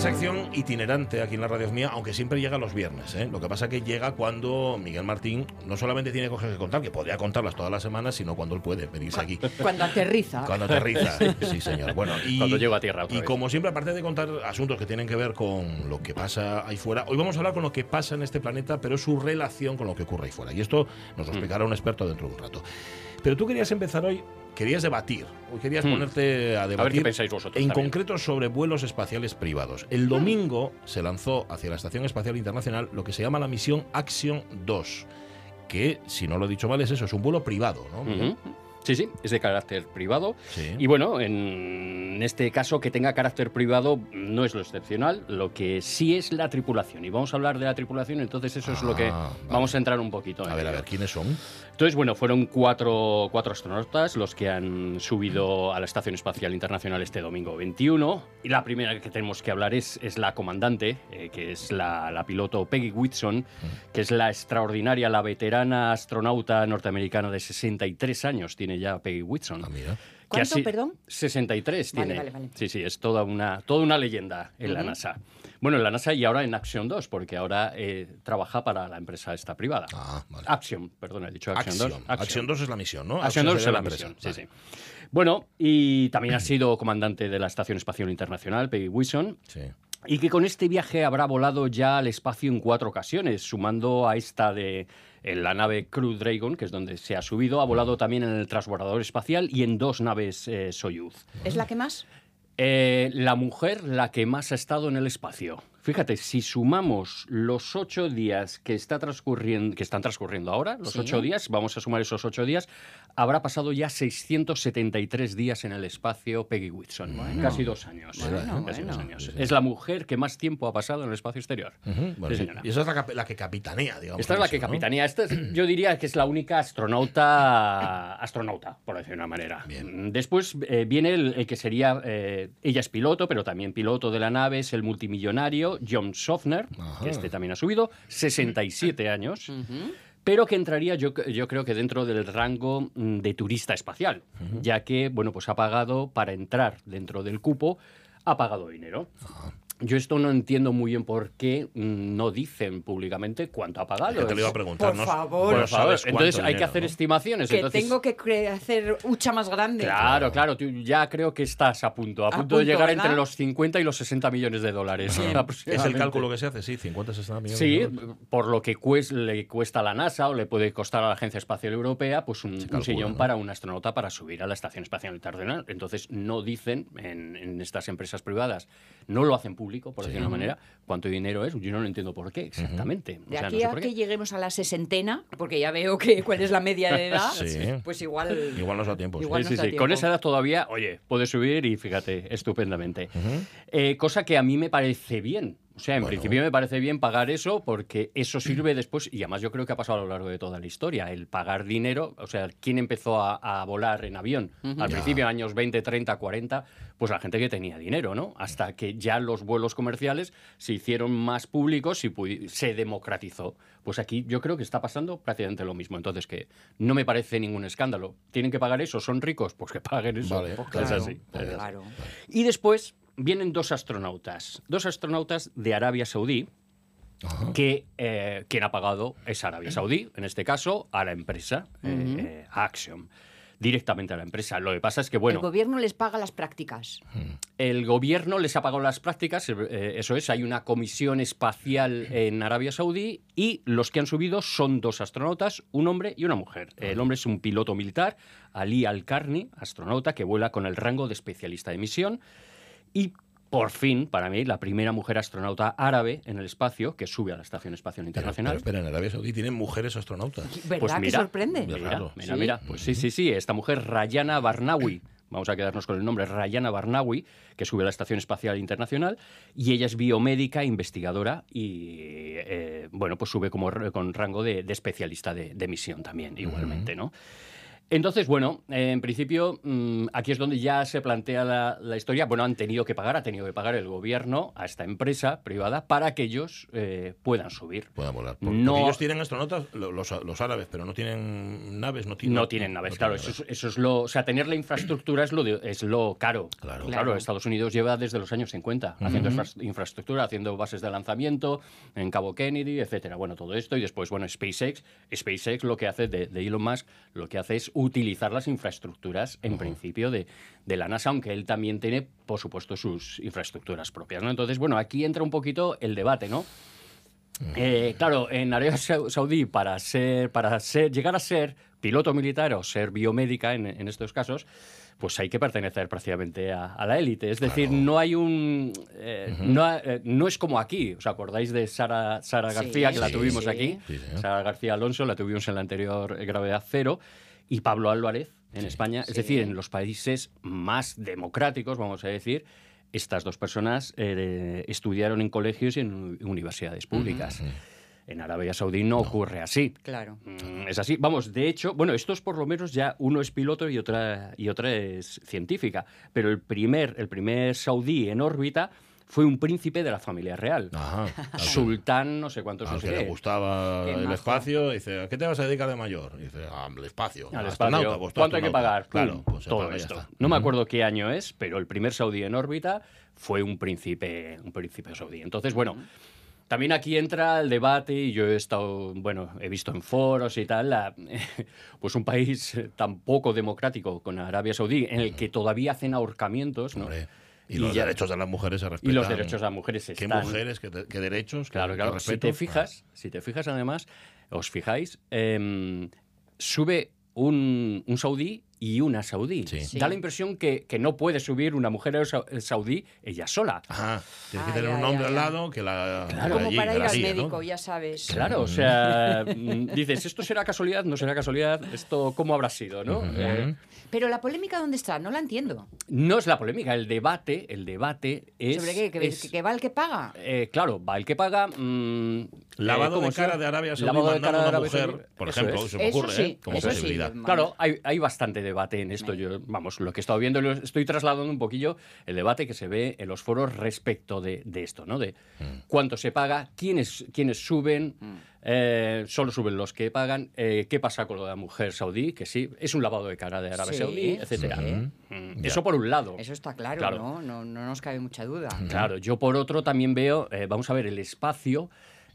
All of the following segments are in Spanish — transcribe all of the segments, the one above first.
sección itinerante aquí en la radio mía, aunque siempre llega los viernes. ¿eh? Lo que pasa es que llega cuando Miguel Martín no solamente tiene cosas que contar, que podría contarlas todas las semanas, sino cuando él puede venirse aquí. Cuando aterriza. Cuando aterriza, sí señor. Bueno, y, Cuando llego a tierra otra Y vez. como siempre, aparte de contar asuntos que tienen que ver con lo que pasa ahí fuera, hoy vamos a hablar con lo que pasa en este planeta, pero su relación con lo que ocurre ahí fuera. Y esto nos Mm. lo explicará un experto dentro de un rato. Pero tú querías empezar hoy, querías debatir, hoy querías Mm. ponerte a debatir. qué pensáis vosotros En también. concreto sobre vuelos espaciales privados. El domingo se lanzó hacia la Estación Espacial Internacional lo que se llama la misión Action 2, que, si no lo he dicho mal, es eso, es un vuelo privado, ¿no? Sí, sí, es de carácter privado. Sí. Y bueno, en este caso que tenga carácter privado no es lo excepcional, lo que sí es la tripulación. Y vamos a hablar de la tripulación, entonces eso es lo que Ah, vale. vamos a entrar un poquito en A ver, a ello. ver, ¿quiénes son? Entonces, bueno, fueron cuatro, cuatro astronautas los que han subido a la Estación Espacial Internacional este domingo 21. Y la primera que tenemos que hablar es, es la comandante, eh, que es la, la piloto Peggy Whitson, que es la extraordinaria, la veterana astronauta norteamericana de 63 años, tiene ya Peggy Whitson. Ah, ¿Cuánto, así- perdón? 63 Vale, tiene. vale, vale. Sí, sí, es toda una, toda una leyenda en la. NASA. Bueno, en la NASA y ahora en Action 2, porque ahora eh, trabaja para la empresa esta privada. Ah, vale. Action, perdón, he dicho Action, Acción. 2. Acción 2 es la misión, ¿no? Action 2 es la empresa. misión, sí, sí. Bueno, y también ha sido comandante de la Estación Espacial Internacional, Peggy Wilson, Sí. y que con este viaje habrá volado ya al espacio en cuatro ocasiones, sumando a esta de en la nave Crew Dragon, que es donde se ha subido, ha volado también en el transbordador espacial y en dos naves eh, Soyuz. ¿Es la que más? Eh, la mujer la que más ha estado en el espacio. Fíjate, si sumamos los ocho días que, está transcurriendo, que están transcurriendo ahora, los Sí. ocho días, vamos a sumar esos ocho días, habrá pasado ya 673 días en el espacio Peggy Whitson. Casi dos años. Bueno, Casi dos años. Es la mujer que más tiempo ha pasado en el espacio exterior. Sí, sí. Y esa es la, la que capitanea, digamos. Esta es la eso, que ¿no? capitanea. Esta es- yo diría que es la única astronauta, astronauta, por decir de una manera. Bien. Después eh, viene el, el que sería, eh, ella es piloto, pero también piloto de la nave, es el multimillonario John Sofner, Ajá. que este también ha subido, 67 años. Pero que entraría, yo, yo creo que dentro del rango mm, de turista espacial, ya que, bueno, pues ha pagado para entrar dentro del cupo, ha pagado dinero. Yo esto no entiendo muy bien por qué mm, no dicen públicamente cuánto ha pagado. Que te lo iba a preguntar. Por ¿no? favor. Por entonces hay que hacer ¿no? estimaciones. Que entonces, tengo que hacer hucha más grande. Claro, claro, tú ya creo que estás a punto, a A punto de llegar ¿verdad? entre los 50 y los 60 millones de dólares. Es el cálculo que se hace, sí, 50, 60 millones. Sí, de dólares. por lo que cues- le cuesta a la NASA o le puede costar a la Agencia Espacial Europea, pues un, sillón ¿no? para un astronauta para subir a la Estación Espacial Internacional. Entonces no dicen en, en estas empresas privadas, no lo hacen público, por decir de una manera, cuánto dinero es. Yo no lo entiendo por qué exactamente. O De sea, no aquí sé a por que qué. lleguemos a la sesentena, porque ya veo que cuál es la media de edad, Sí. pues igual... Igual nos da tiempo. sí. Igual Sí, nos sí, da sí. Con tiempo. esa edad todavía, oye, puede subir y fíjate, estupendamente. Eh, cosa que a mí me parece bien. O sea, en Bueno. principio me parece bien pagar eso porque eso sirve después, y además yo creo que ha pasado a lo largo de toda la historia, el pagar dinero, o sea, ¿quién empezó a, a volar en avión? Al Ya. principio, años 20, 30, 40, pues la gente que tenía dinero, ¿no? Hasta que ya los vuelos comerciales se hicieron más públicos y se democratizó. Pues aquí yo creo que está pasando prácticamente lo mismo. Entonces, que no me parece ningún escándalo. ¿Tienen que pagar eso? ¿Son ricos? Pues que paguen eso. Vale, Es claro, así. es así. Claro. Y después vienen dos astronautas, dos astronautas de Arabia Saudí, Ajá. que eh, quien ha pagado es Arabia Saudí, en este caso a la empresa, eh, eh, a Axiom, directamente a la empresa. Lo que pasa es que, bueno, El gobierno les paga las prácticas. el gobierno les ha pagado las prácticas, eh, eso es, hay una comisión espacial en Arabia Saudí y los que han subido son dos astronautas, un hombre y una mujer. El hombre es un piloto militar, Ali Al-Karni, astronauta que vuela con el rango de especialista de misión y por fin, para mí, la primera mujer astronauta árabe en el espacio que sube a la Estación Espacial Pero, Internacional. pero espera, en Arabia Saudí tienen mujeres astronautas. ¿Verdad Pues que mira, sorprende? Qué Mira, mira, Sí. mira. Pues sí, sí, sí. Esta mujer, Rayana Barnawi, vamos a quedarnos con el nombre, Rayana Barnawi, que sube a la Estación Espacial Internacional, y ella es biomédica, investigadora, y eh, bueno, pues sube como con rango de, de especialista de, de misión también, igualmente, ¿no? Entonces, bueno, eh, en principio, mm, aquí es donde ya se plantea la, la historia. Bueno, han tenido que pagar, ha tenido que pagar el gobierno a esta empresa privada para que ellos eh, puedan subir. Puedan volar. Por- No- ellos tienen astronautas, lo- los, los árabes, pero no tienen naves, no tienen, No tienen naves, no claro. tienen Eso es, eso es lo. O sea, tener la infraestructura es lo, de- es lo caro. Claro. Claro. Estados Unidos lleva desde los años 50 haciendo infra- infraestructura, haciendo bases de lanzamiento en Cabo Kennedy, etcétera. Bueno, todo esto y después, bueno, SpaceX. SpaceX lo que hace de, de Elon Musk, lo que hace es utilizar las infraestructuras, en principio, de, de la NASA, aunque él también tiene, por supuesto, sus infraestructuras propias. ¿no? Entonces, bueno, aquí entra un poquito el debate, ¿no? Eh, claro, en Arabia Sau- Saudí, para, ser, para ser, llegar a ser piloto militar o ser biomédica en, en estos casos, pues hay que pertenecer prácticamente a, a la élite. Es decir, no hay un. eh, no, eh, no es como aquí. ¿Os acordáis de Sara, Sara Sí, García, que la sí, tuvimos sí. aquí? Sara García Alonso, la tuvimos en la anterior Gravedad Cero. Y Pablo Álvarez en España. Sí. Es decir, en los países más democráticos, vamos a decir. Estas dos personas eh, estudiaron en colegios y en universidades públicas. En Arabia Saudí no, ocurre así. Claro. Mm, Es así. Vamos, de hecho, bueno, estos por lo menos ya uno es piloto y otra, y otra es científica. Pero el primer, el primer saudí en órbita fue un príncipe de la familia real. Ajá. Sultán, no sé cuántos Al que le gustaba el espacio, dice, ¿a qué te vas a dedicar de mayor? Y dice, "Ah, al espacio. Al espacio. pues ¿Cuánto hay que astronauta". pagar? Claro, pues todo esto. está. No me acuerdo qué año es, pero el primer saudí en órbita fue un príncipe, un príncipe saudí. Entonces, bueno, también aquí entra el debate y yo he estado, bueno, he visto en foros y tal, la- pues un país tan poco democrático con Arabia Saudí, en el que todavía hacen ahorcamientos, ¿no? Hombre, y, Y los ya- derechos de las mujeres se Y respetan. los derechos de las mujeres ¿Qué están... mujeres? ¿Qué, qué derechos? qué- Claro, qué claro. Si respeto? te fijas, si te fijas además, os fijáis, em, sube un, un saudí y una saudí. Sí. Sí. Da la impresión que, que no puede subir una mujer sa- saudí ella sola. Ajá. Tienes que tener ya, un hombre ya, al lado que la. que Como allí, para ir al médico, ya sabes. Claro, o sea, mm, dices, ¿esto será casualidad? ¿No será casualidad? ¿Esto cómo habrá sido? ¿no? Eh, Pero la polémica, ¿dónde está? No la entiendo. no es la polémica, el debate, el debate es... ¿Sobre qué? ¿Que, es- que- que va el que paga? Eh, claro, va el que paga. mm, Lavado ¿cómo de cara de Arabia Saudí Lavado de cara de a una Arabia mujer, Saudí. por Eso ejemplo, es. se me ocurre, sí, ¿eh? Como eso sí. posibilidad. Claro, hay, hay bastante debate en esto. Yo, vamos, lo que he estado viendo, lo estoy trasladando un poquillo el debate que se ve en los foros respecto de, de esto, ¿no? De cuánto se paga, quiénes, quiénes suben, eh, solo suben los que pagan, eh, qué pasa con lo de la mujer saudí, que sí, es un lavado de cara de Arabia Sí, Saudí, etcétera. sí. Mm, Eso por un lado. Eso está claro, Claro. ¿no? ¿no? No nos cabe mucha duda. Claro, yo por otro también veo, eh, vamos a ver, el espacio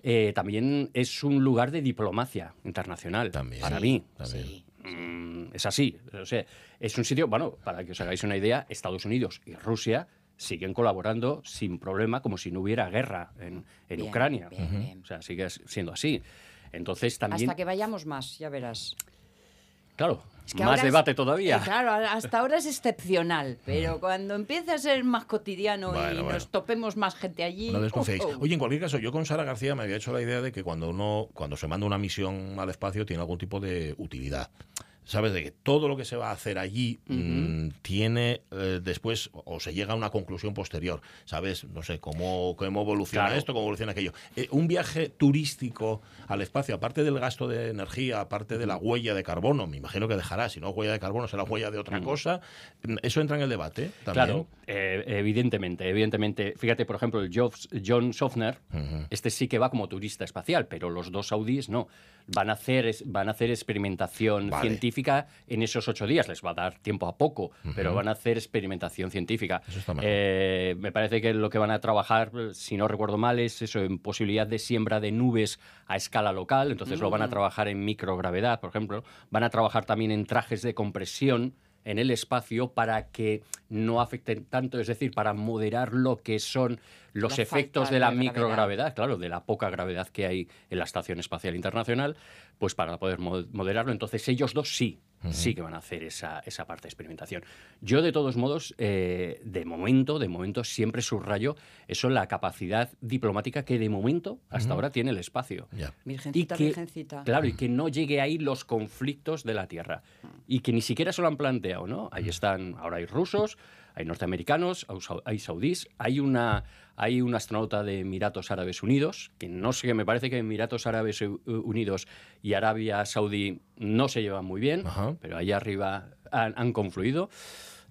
eh, también es un lugar de diplomacia internacional. También. Para Sí, mí. también. Sí. Mm, es así. O sea, es un sitio, bueno, para que os hagáis una idea, Estados Unidos y Rusia siguen colaborando sin problema, como si no hubiera guerra en, en Bien, Ucrania. bien, bien. O sea, sigue siendo así. Entonces también, Hasta que vayamos más, ya verás. Claro, Es que más es- debate todavía. eh, claro, hasta ahora es excepcional, pero cuando empiece a ser más cotidiano Bueno, y bueno. nos topemos más gente allí. No desconfiéis. oh, oh. Oye, en cualquier caso, yo con Sara García me había hecho la idea de que cuando uno, cuando se manda una misión al espacio, tiene algún tipo de utilidad. Sabes de que todo lo que se va a hacer allí mm, tiene eh, después o se llega a una conclusión posterior. ¿Sabes? No sé cómo, cómo evoluciona Claro. esto, cómo evoluciona aquello. Eh, un viaje turístico al espacio, aparte del gasto de energía, aparte de la huella de carbono, me imagino que dejará, si no huella de carbono será huella de otra cosa. Eso entra en el debate también. Claro, eh, evidentemente, evidentemente. Fíjate, por ejemplo, el Jobs- John Sofner, este sí que va como turista espacial, pero los dos saudíes no. Van a hacer, es- van a hacer experimentación Vale. científica en esos ocho días. Les va a dar tiempo a poco, pero van a hacer experimentación científica. Eso está. Eh, me parece que lo que van a trabajar, si no recuerdo mal, es eso, en posibilidad de siembra de nubes a escala local. Entonces lo van a trabajar en microgravedad, por ejemplo. Van a trabajar también en trajes de compresión en el espacio para que no afecten tanto, es decir, para moderar lo que son los La efectos de la de microgravedad, claro, de la poca gravedad que hay en la Estación Espacial Internacional, pues para poder mo- moderarlo. Entonces ellos dos sí, sí que van a hacer esa, esa parte de experimentación. Yo, de todos modos, eh, de momento, de momento, siempre subrayo eso, la capacidad diplomática que de momento, hasta ahora, tiene el espacio. Ya. Virgencita, que, virgencita. Claro, y que no llegue ahí los conflictos de la Tierra. Y que ni siquiera se lo han planteado, ¿no? Ahí están, ahora hay rusos, Hay norteamericanos, hay saudíes, hay una hay un astronauta de Emiratos Árabes Unidos, que no sé, me parece que Emiratos Árabes Unidos y Arabia Saudí no se llevan muy bien, pero ahí arriba han confluido.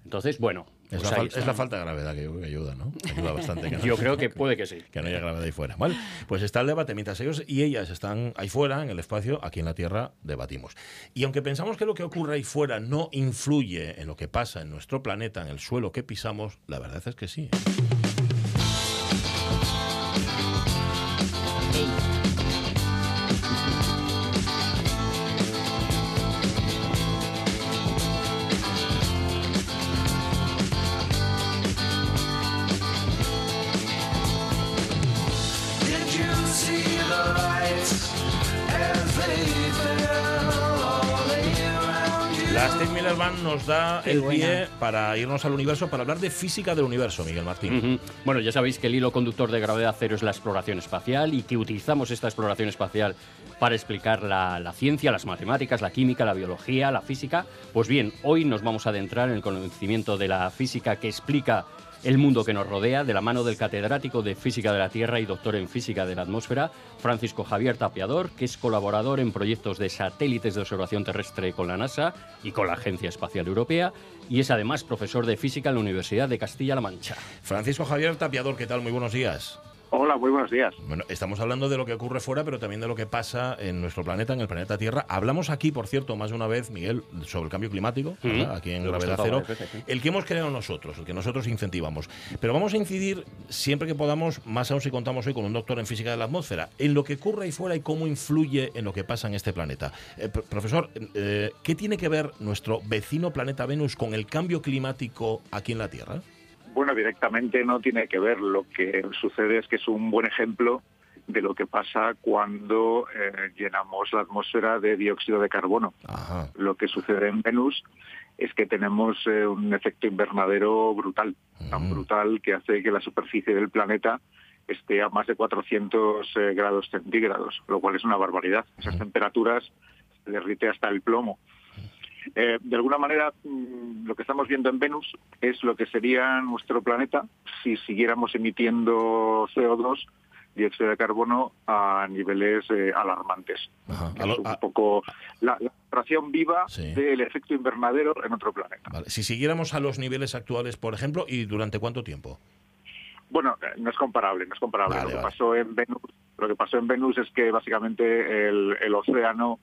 Entonces, bueno, es, pues la, falta de gravedad que, ayuda, ¿no? Ayuda bastante. Yo creo que puede que sí. Que no haya gravedad ahí fuera. Vale, pues está el debate. Mientras ellos y ellas están ahí fuera, en el espacio, aquí en la Tierra debatimos. Y aunque pensamos que lo que ocurre ahí fuera no influye en lo que pasa en nuestro planeta, en el suelo que pisamos, la verdad es que sí. Nos da el pie para irnos al universo, para hablar de física del universo, Miguel Martín. Bueno, ya sabéis que el hilo conductor de gravedad cero es la exploración espacial y que utilizamos esta exploración espacial para explicar la, la, ciencia, las matemáticas, la química, la biología, la física. Pues bien, hoy nos vamos a adentrar en el conocimiento de la física que explica el mundo que nos rodea, de la mano del catedrático de Física de la Tierra y doctor en Física de la Atmósfera, Francisco Javier Tapiador, que es colaborador en proyectos de satélites de observación terrestre con la NASA y con la Agencia Espacial Europea, y es además profesor de Física en la Universidad de Castilla-La Mancha. Francisco Javier Tapiador, ¿qué tal? Muy buenos días. Hola, muy buenos días. Bueno, estamos hablando de lo que ocurre fuera, pero también de lo que pasa en nuestro planeta, en el planeta Tierra. Hablamos aquí, por cierto, más de una vez, Miguel, sobre el cambio climático, aquí en Gravedad Cero, el que hemos creado nosotros, el que nosotros incentivamos. Pero vamos a incidir siempre que podamos, más aún si contamos hoy con un doctor en física de la atmósfera, en lo que ocurre ahí fuera y cómo influye en lo que pasa en este planeta. Eh, profesor, eh, ¿qué tiene que ver nuestro vecino planeta Venus con el cambio climático aquí en la Tierra? Bueno, directamente no tiene que ver. Lo que sucede es que es un buen ejemplo de lo que pasa cuando eh, llenamos la atmósfera de dióxido de carbono. Lo que sucede en Venus es que tenemos eh, un efecto invernadero brutal, tan brutal que hace que la superficie del planeta esté a más de 400 eh, grados centígrados, lo cual es una barbaridad. Esas temperaturas se derrite hasta el plomo. Eh, de alguna manera, mm, lo que estamos viendo en Venus es lo que sería nuestro planeta si siguiéramos emitiendo CO2 dióxido de carbono a niveles eh, alarmantes. Es un poco la, la viva del efecto invernadero en otro planeta. Si siguiéramos a los niveles actuales, por ejemplo, ¿y durante cuánto tiempo? Bueno, eh, no es comparable, no es comparable. lo que pasó en Venus, lo que pasó en Venus es que básicamente el océano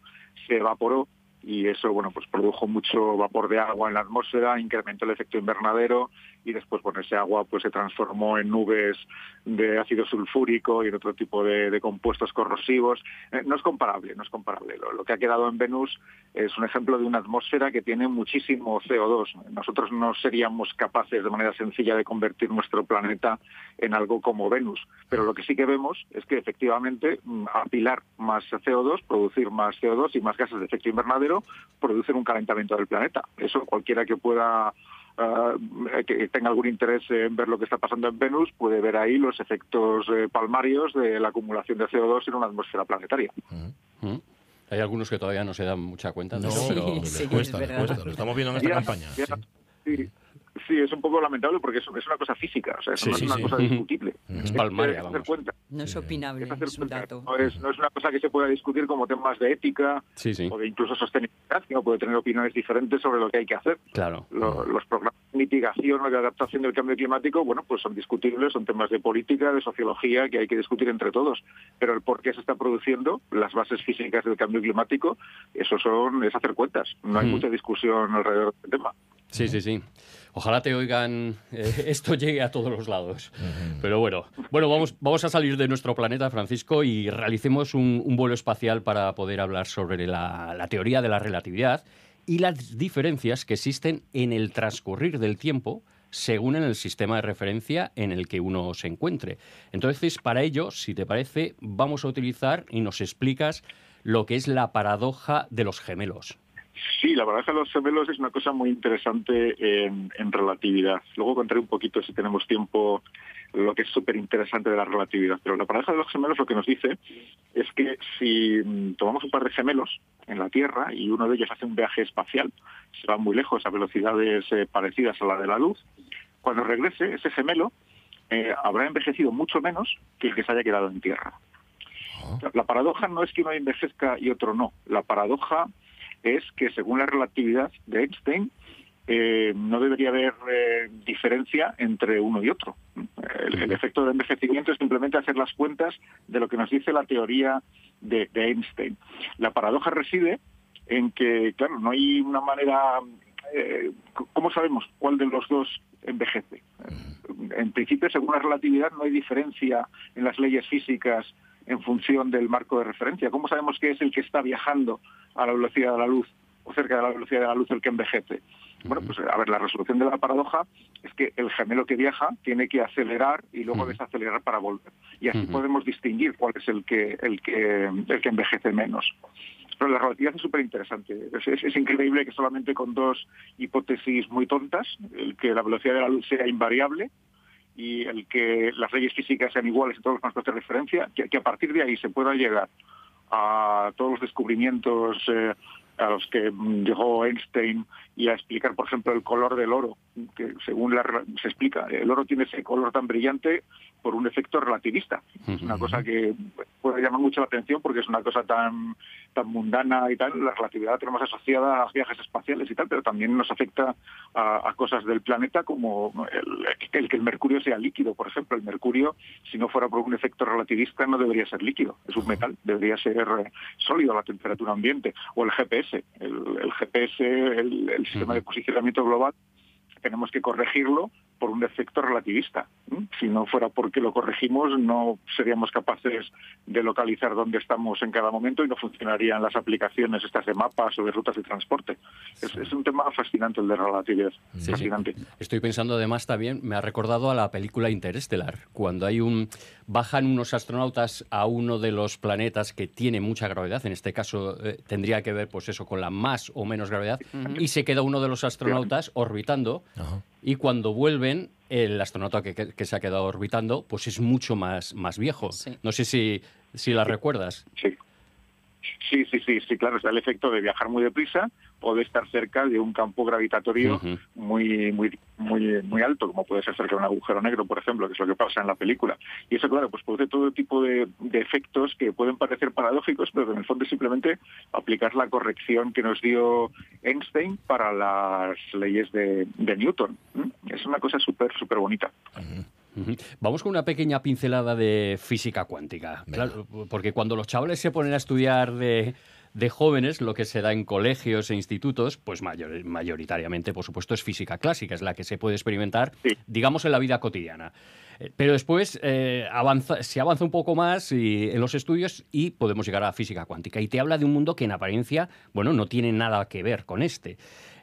se evaporó y eso bueno pues produjo mucho vapor de agua en la atmósfera, incrementó el efecto invernadero y después bueno ese agua pues se transformó en nubes de ácido sulfúrico y en otro tipo de, compuestos corrosivos. Eh, no es comparable, no es comparable. Lo, que ha quedado en Venus es un ejemplo de una atmósfera que tiene muchísimo CO2. Nosotros no seríamos capaces de manera sencilla de convertir nuestro planeta en algo como Venus, pero lo que sí que vemos es que efectivamente mm, apilar más CO2, producir más CO2 y más gases de efecto invernadero producen un calentamiento del planeta. Eso cualquiera que pueda eh, que tenga algún interés en ver lo que está pasando en Venus puede ver ahí los efectos eh, palmarios de la acumulación de CO2 en una atmósfera planetaria. Hay algunos que todavía no se dan mucha cuenta de eso, pero cuesta, cuesta. Lo estamos viendo en esta campaña. Sí, es un poco lamentable porque es, una cosa física, o sea, no es una cosa discutible. Es palmaria, vamos. No es opinable, es, un dato. No es, una cosa que se pueda discutir como temas de ética o de incluso sostenibilidad, que uno puede tener opiniones diferentes sobre lo que hay que hacer. Claro. los programas de mitigación o de adaptación del cambio climático, bueno, pues son discutibles, son temas de política, de sociología, que hay que discutir entre todos. Pero el por qué se está produciendo, las bases físicas del cambio climático, eso son, es hacer cuentas. No hay mucha discusión alrededor del tema. Sí, sí, sí. Ojalá te oigan, eh, esto llegue a todos los lados. Pero bueno, bueno vamos, vamos a salir de nuestro planeta, Francisco, y realicemos un, vuelo espacial para poder hablar sobre la, teoría de la relatividad y las diferencias que existen en el transcurrir del tiempo según en el sistema de referencia en el que uno se encuentre. Entonces, para ello, si te parece, vamos a utilizar y nos explicas lo que es la paradoja de los gemelos. Sí, la paradoja de los gemelos es una cosa muy interesante en, relatividad. Luego contaré un poquito, si tenemos tiempo, lo que es súper interesante de la relatividad. Pero la paradoja de los gemelos lo que nos dice es que si mm, tomamos un par de gemelos en la Tierra y uno de ellos hace un viaje espacial, se va muy lejos a velocidades eh, parecidas a la de la luz, cuando regrese, ese gemelo eh, habrá envejecido mucho menos que el que se haya quedado en tierra. La paradoja no es que uno envejezca y otro no. La paradoja es que según la relatividad de Einstein, eh, no debería haber eh, diferencia entre uno y otro. El, efecto de envejecimiento es simplemente hacer las cuentas de lo que nos dice la teoría de, Einstein. La paradoja reside en que, claro, no hay una manera... Eh, ¿Cómo sabemos cuál de los dos envejece? En principio, según la relatividad, no hay diferencia en las leyes físicas en función del marco de referencia. ¿Cómo sabemos que es el que está viajando a la velocidad de la luz o cerca de la velocidad de la luz el que envejece? Bueno, pues a ver, la resolución de la paradoja es que el gemelo que viaja tiene que acelerar y luego desacelerar para volver. Y así podemos distinguir cuál es el que, el que, el que envejece menos. Pero la relatividad es súper interesante. Es, increíble que solamente con dos hipótesis muy tontas, el que la velocidad de la luz sea invariable y el que las leyes físicas sean iguales en todos los marcos de referencia, que, a partir de ahí se pueda llegar a todos los descubrimientos eh, a los que llegó Einstein y a explicar, por ejemplo, el color del oro, que según se explica, el oro tiene ese color tan brillante por un efecto relativista. Es una cosa que puede llamar mucho la atención porque es una cosa tan, tan mundana y tal. La relatividad la tenemos asociada a viajes espaciales y tal, pero también nos afecta a, cosas del planeta como el, que el mercurio sea líquido, por ejemplo. El mercurio, si no fuera por un efecto relativista, no debería ser líquido. Es un metal, debería ser sólido a la temperatura ambiente. O el GPS. El, GPS, el sistema de posicionamiento global, tenemos que corregirlo por un efecto relativista. Si no fuera porque lo corregimos, no seríamos capaces de localizar dónde estamos en cada momento y no funcionarían las aplicaciones estas de mapas o de rutas de transporte. Es, un tema fascinante el de relatividad. fascinante. Estoy pensando además también, me ha recordado a la película Interestelar, cuando hay un bajan unos astronautas a uno de los planetas que tiene mucha gravedad, en este caso eh, tendría que ver pues eso con la más o menos gravedad, y se queda uno de los astronautas orbitando. Y cuando vuelven, el astronauta que, se ha quedado orbitando, pues es mucho más, más viejo. No sé si, si la recuerdas. Sí. Sí, sí, sí, sí, claro, está el efecto de viajar muy deprisa o de estar cerca de un campo gravitatorio muy, muy, muy, muy alto, como puede ser cerca de un agujero negro, por ejemplo, que es lo que pasa en la película. Y eso, claro, pues produce todo tipo de, efectos que pueden parecer paradójicos, pero que en el fondo es simplemente aplicar la corrección que nos dio Einstein para las leyes de, Newton. Es una cosa súper, súper bonita. Vamos con una pequeña pincelada de física cuántica. porque cuando los chavales se ponen a estudiar de, jóvenes, lo que se da en colegios e institutos, pues mayoritariamente, por supuesto, es física clásica, es la que se puede experimentar, digamos, en la vida cotidiana. Eh, pero después eh, se avanza un poco más en los estudios y podemos llegar a la física cuántica. Y te habla de un mundo que en apariencia, bueno, no tiene nada que ver con este.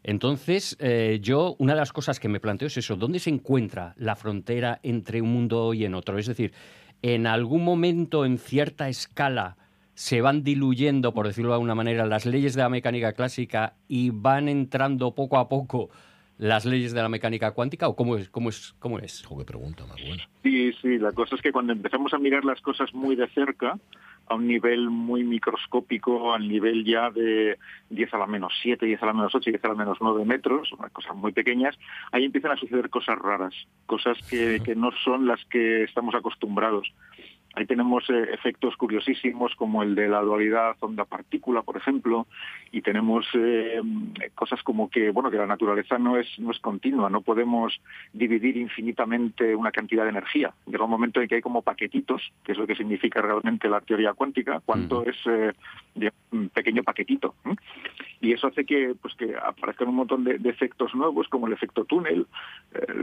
Entonces, eh, yo, una de las cosas que me planteo es eso, ¿dónde se encuentra la frontera entre un mundo y en otro? Es decir, en algún momento, en cierta escala, se van diluyendo, por decirlo de alguna manera, las leyes de la mecánica clásica y van entrando poco a poco las leyes de la mecánica cuántica o cómo es cómo es cómo es qué pregunta más buena. Sí sí la cosa es que cuando empezamos a mirar las cosas muy de cerca a un nivel muy microscópico, al nivel ya de 10 a la menos 7, 10 a la menos 8, 10 a la menos 9 metros, cosas muy pequeñas, ahí empiezan a suceder cosas raras, cosas que, que no son las que estamos acostumbrados. Ahí tenemos eh, efectos curiosísimos como el de la dualidad onda-partícula, por ejemplo, y tenemos eh, cosas como que, bueno, que la naturaleza no es, no es continua, no podemos dividir infinitamente una cantidad de energía. Llega un momento en que hay como paquetitos, que es lo que significa realmente la teoría cuántica, cuánto es eh, un pequeño paquetito. Y eso hace que, pues, que aparezcan un montón de, efectos nuevos, como el efecto túnel,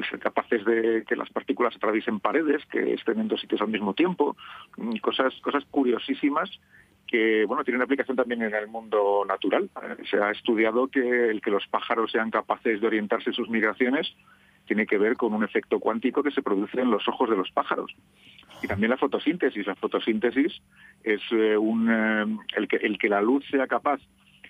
ser capaces de que las partículas atraviesen paredes, que estén en dos sitios al mismo tiempo, cosas, cosas curiosísimas que bueno tienen aplicación también en el mundo natural. Eh, se ha estudiado que el que los pájaros sean capaces de orientarse en sus migraciones tiene que ver con un efecto cuántico que se produce en los ojos de los pájaros. Y también la fotosíntesis. La fotosíntesis es eh, un, eh, el, que, el que la luz sea capaz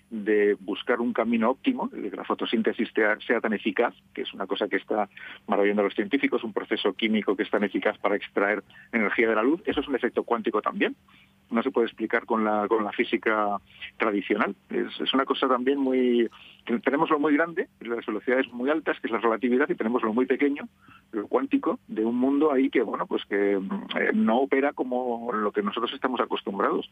de buscar un camino óptimo, de que la fotosíntesis sea, tan eficaz, que es una cosa que está maravillando a los científicos, un proceso químico que es tan eficaz para extraer energía de la luz. Eso es un efecto cuántico también. No se puede explicar con la, con la física tradicional. Es, es una cosa también muy... Tenemos lo muy grande, las velocidades muy altas, que es la relatividad, y tenemos lo muy pequeño, lo cuántico, de un mundo ahí que, bueno, pues que eh, no opera como lo que nosotros estamos acostumbrados.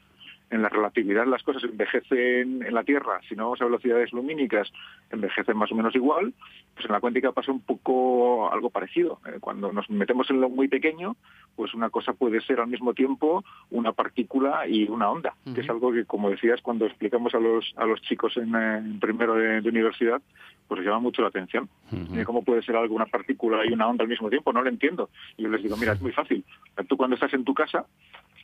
En la relatividad las cosas envejecen en la Tierra, si no vamos a velocidades lumínicas, envejecen más o menos igual, pues en la cuántica pasa un poco algo parecido. Eh, cuando nos metemos en lo muy pequeño, pues una cosa puede ser al mismo tiempo una partícula y una onda, que es algo que, como decías, cuando explicamos a los, a los chicos en, eh, primero de, universidad, pues llama mucho la atención. ¿Cómo puede ser algo una partícula y una onda al mismo tiempo? No lo entiendo. Y yo les digo, mira, es muy fácil. Tú cuando estás en tu casa,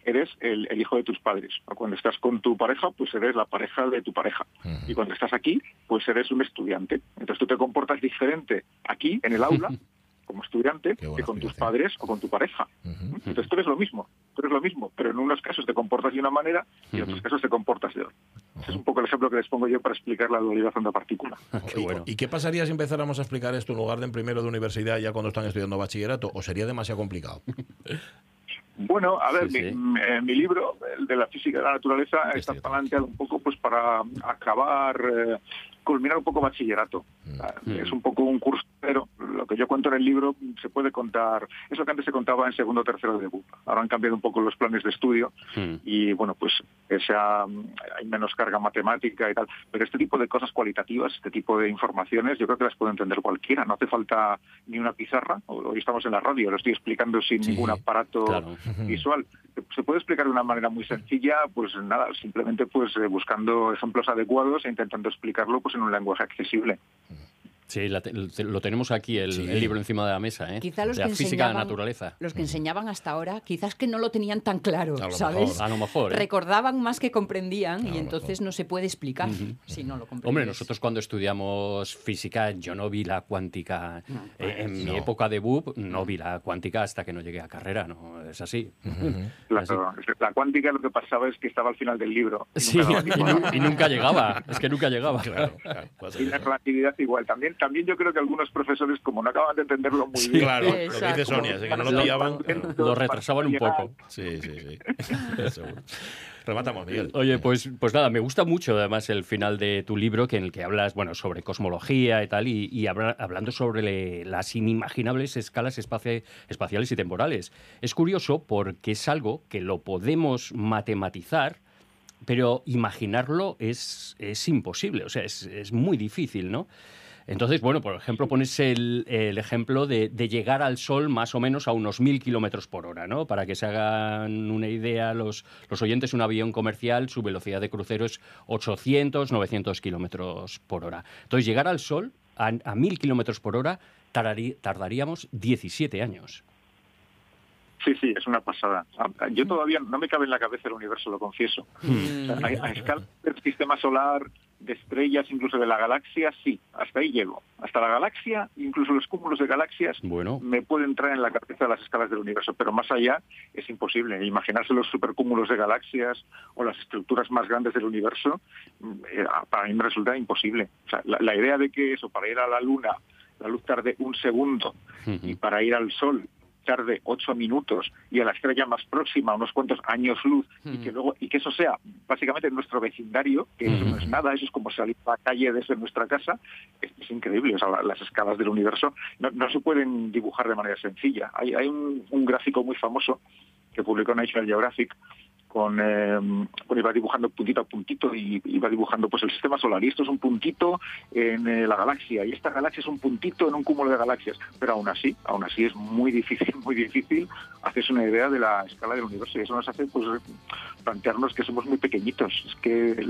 eres el, hijo de tus padres. Cuando estás con tu pareja, pues eres la pareja de tu pareja. Y cuando estás aquí, pues eres un estudiante. Entonces tú te comportas diferente aquí, en el aula, como estudiante, que con tus padres o con tu pareja. Entonces tú eres lo mismo, tú eres lo mismo, pero en unos casos te comportas de una manera y en otros casos te comportas de otra. es un poco el ejemplo que les pongo yo para explicar la dualidad onda-partícula. ¿Y qué pasaría si empezáramos a explicar esto en lugar de en primero de universidad ya cuando están estudiando bachillerato? ¿O sería demasiado complicado? Bueno, a ver, Mi, libro, el de la física de la naturaleza, está planteado un poco pues para acabar, eh, culminar un poco bachillerato. Mm. Es un poco un curso, yo cuento en el libro se puede contar, es lo que antes se contaba en segundo o tercero de BUP. Ahora han cambiado un poco los planes de estudio mm. y bueno, pues sea, hay menos carga matemática y tal, pero este tipo de cosas cualitativas, este tipo de informaciones, yo creo que las puede entender cualquiera. No hace falta ni una pizarra, hoy estamos en la radio, lo estoy explicando sin ningún aparato visual. Se puede explicar de una manera muy sencilla, pues nada, simplemente pues eh, buscando ejemplos adecuados e intentando explicarlo pues en un lenguaje accesible. Sí, lo tenemos aquí, el, libro encima de la mesa, ¿eh? Quizá los que física de la naturaleza. Los que enseñaban hasta ahora, quizás que no lo tenían tan claro, ¿sabes? a lo mejor. ¿eh? Recordaban más que comprendían y entonces no se puede explicar si no lo comprendes. Hombre, nosotros cuando estudiamos física, yo no vi la cuántica. Eh, en mi época de BUP, no vi la cuántica hasta que no llegué a carrera, ¿no? Es así. La cuántica lo que pasaba es que estaba al final del libro. Y sí, y, nunca llegaba. Es que nunca llegaba. Claro, y la relatividad igual. También también yo creo que algunos profesores, como no acaban de entenderlo muy bien. Claro, lo que dice Sonia, que no lo pillaban, lo retrasaban un poco. Sí, sí, sí. Rematamos, Miguel. Oye, pues, pues nada, me gusta mucho además el final de tu libro, que en el que hablas bueno, sobre cosmología y tal, y, hablando sobre las inimaginables escalas espaciales y temporales. Es curioso porque es algo que lo podemos matematizar, pero imaginarlo es, es imposible, o sea, es, es muy difícil, ¿no? Entonces, bueno, por ejemplo, pones el, ejemplo de, llegar al Sol más o menos a unos mil kilómetros por hora, ¿no? Para que se hagan una idea los, los oyentes, un avión comercial, su velocidad de crucero es 800, 900 kilómetros por hora. Entonces, llegar al Sol a, mil kilómetros por hora tardaríamos 17 años. Sí, sí, es una pasada. Yo todavía no me cabe en la cabeza el universo, lo confieso. Hmm. a, escala del sistema solar, de estrellas, incluso de la galaxia, sí, hasta ahí llego. Hasta la galaxia, incluso los cúmulos de galaxias, bueno. me puede entrar en la cabeza las escalas del universo, pero más allá es imposible. Imaginarse los supercúmulos de galaxias o las estructuras más grandes del universo, eh, para mí me resulta imposible. O sea, la, idea de que eso, para ir a la Luna, la luz tarde un segundo, y para ir al Sol tarde ocho minutos y a la estrella más próxima unos cuantos años luz y que luego y que eso sea básicamente nuestro vecindario que eso no es nada eso es como salir a la calle desde nuestra casa es, increíble o sea, las escalas del universo no, se pueden dibujar de manera sencilla. Hay, hay un, un gráfico muy famoso que publicó National Geographic con eh, iba dibujando puntito a puntito y iba dibujando pues el sistema solar. Y esto es un puntito en eh, la galaxia. Y esta galaxia es un puntito en un cúmulo de galaxias. Pero aún así aún así es muy difícil muy difícil hacerse una idea de la escala del universo. Y eso nos hace pues plantearnos que somos muy pequeñitos es que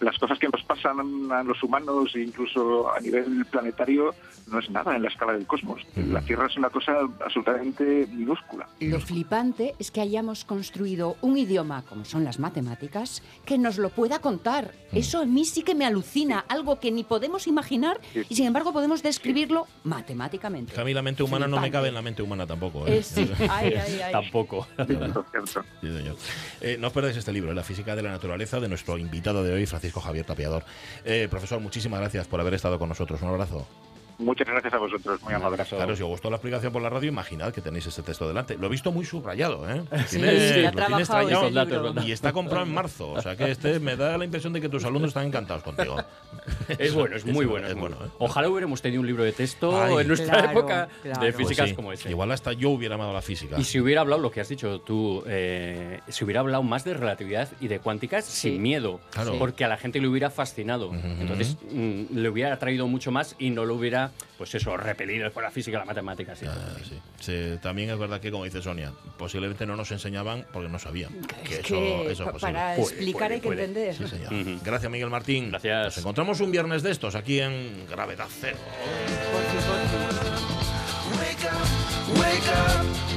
las cosas que nos pasan a los humanos incluso a nivel planetario no es nada en la escala del cosmos la Tierra es una cosa absolutamente minúscula lo flipante es que hayamos construido un idioma como son las matemáticas, que nos lo pueda contar. Mm. Eso a mí sí que me alucina, algo que ni podemos imaginar y sin embargo podemos describirlo matemáticamente. a mí la mente humana no me cabe en la mente humana tampoco. ¿eh? Tampoco. sí, señor. Eh, nos este libro, La física de la naturaleza, de nuestro invitado de hoy, Francisco Javier Tapiador. Eh, profesor, muchísimas gracias por haber estado con nosotros. Un abrazo. Muchas gracias a vosotros, muy amable. Claro, si os gustó la explicación por la radio, imaginad que tenéis este texto delante. Lo he visto muy subrayado, ¿eh? Sí, sí, ha trabajado y está comprado en marzo. O sea que este me da la impresión de que tus alumnos están encantados contigo. Es bueno, es muy bueno. Es bueno ¿eh? Ojalá hubiéramos tenido un libro de texto en nuestra época de físicas pues como ese. Igual hasta yo hubiera amado la física. Y si hubiera hablado lo que has dicho tú, eh, si hubiera hablado más de relatividad y de cuánticas sin miedo, porque a la gente le hubiera fascinado. Entonces mm, le hubiera traído mucho más y no lo hubiera, pues eso, repelido por la física y la matemática. Ah, también es verdad que, como dice Sonia, posiblemente no nos enseñaban porque no sabían. Que, para explicar hay que entender. Gracias, Miguel Martín. Gracias. Nos encontramos un viernes de estos aquí en Gravedad Cero. Wake up, wake up.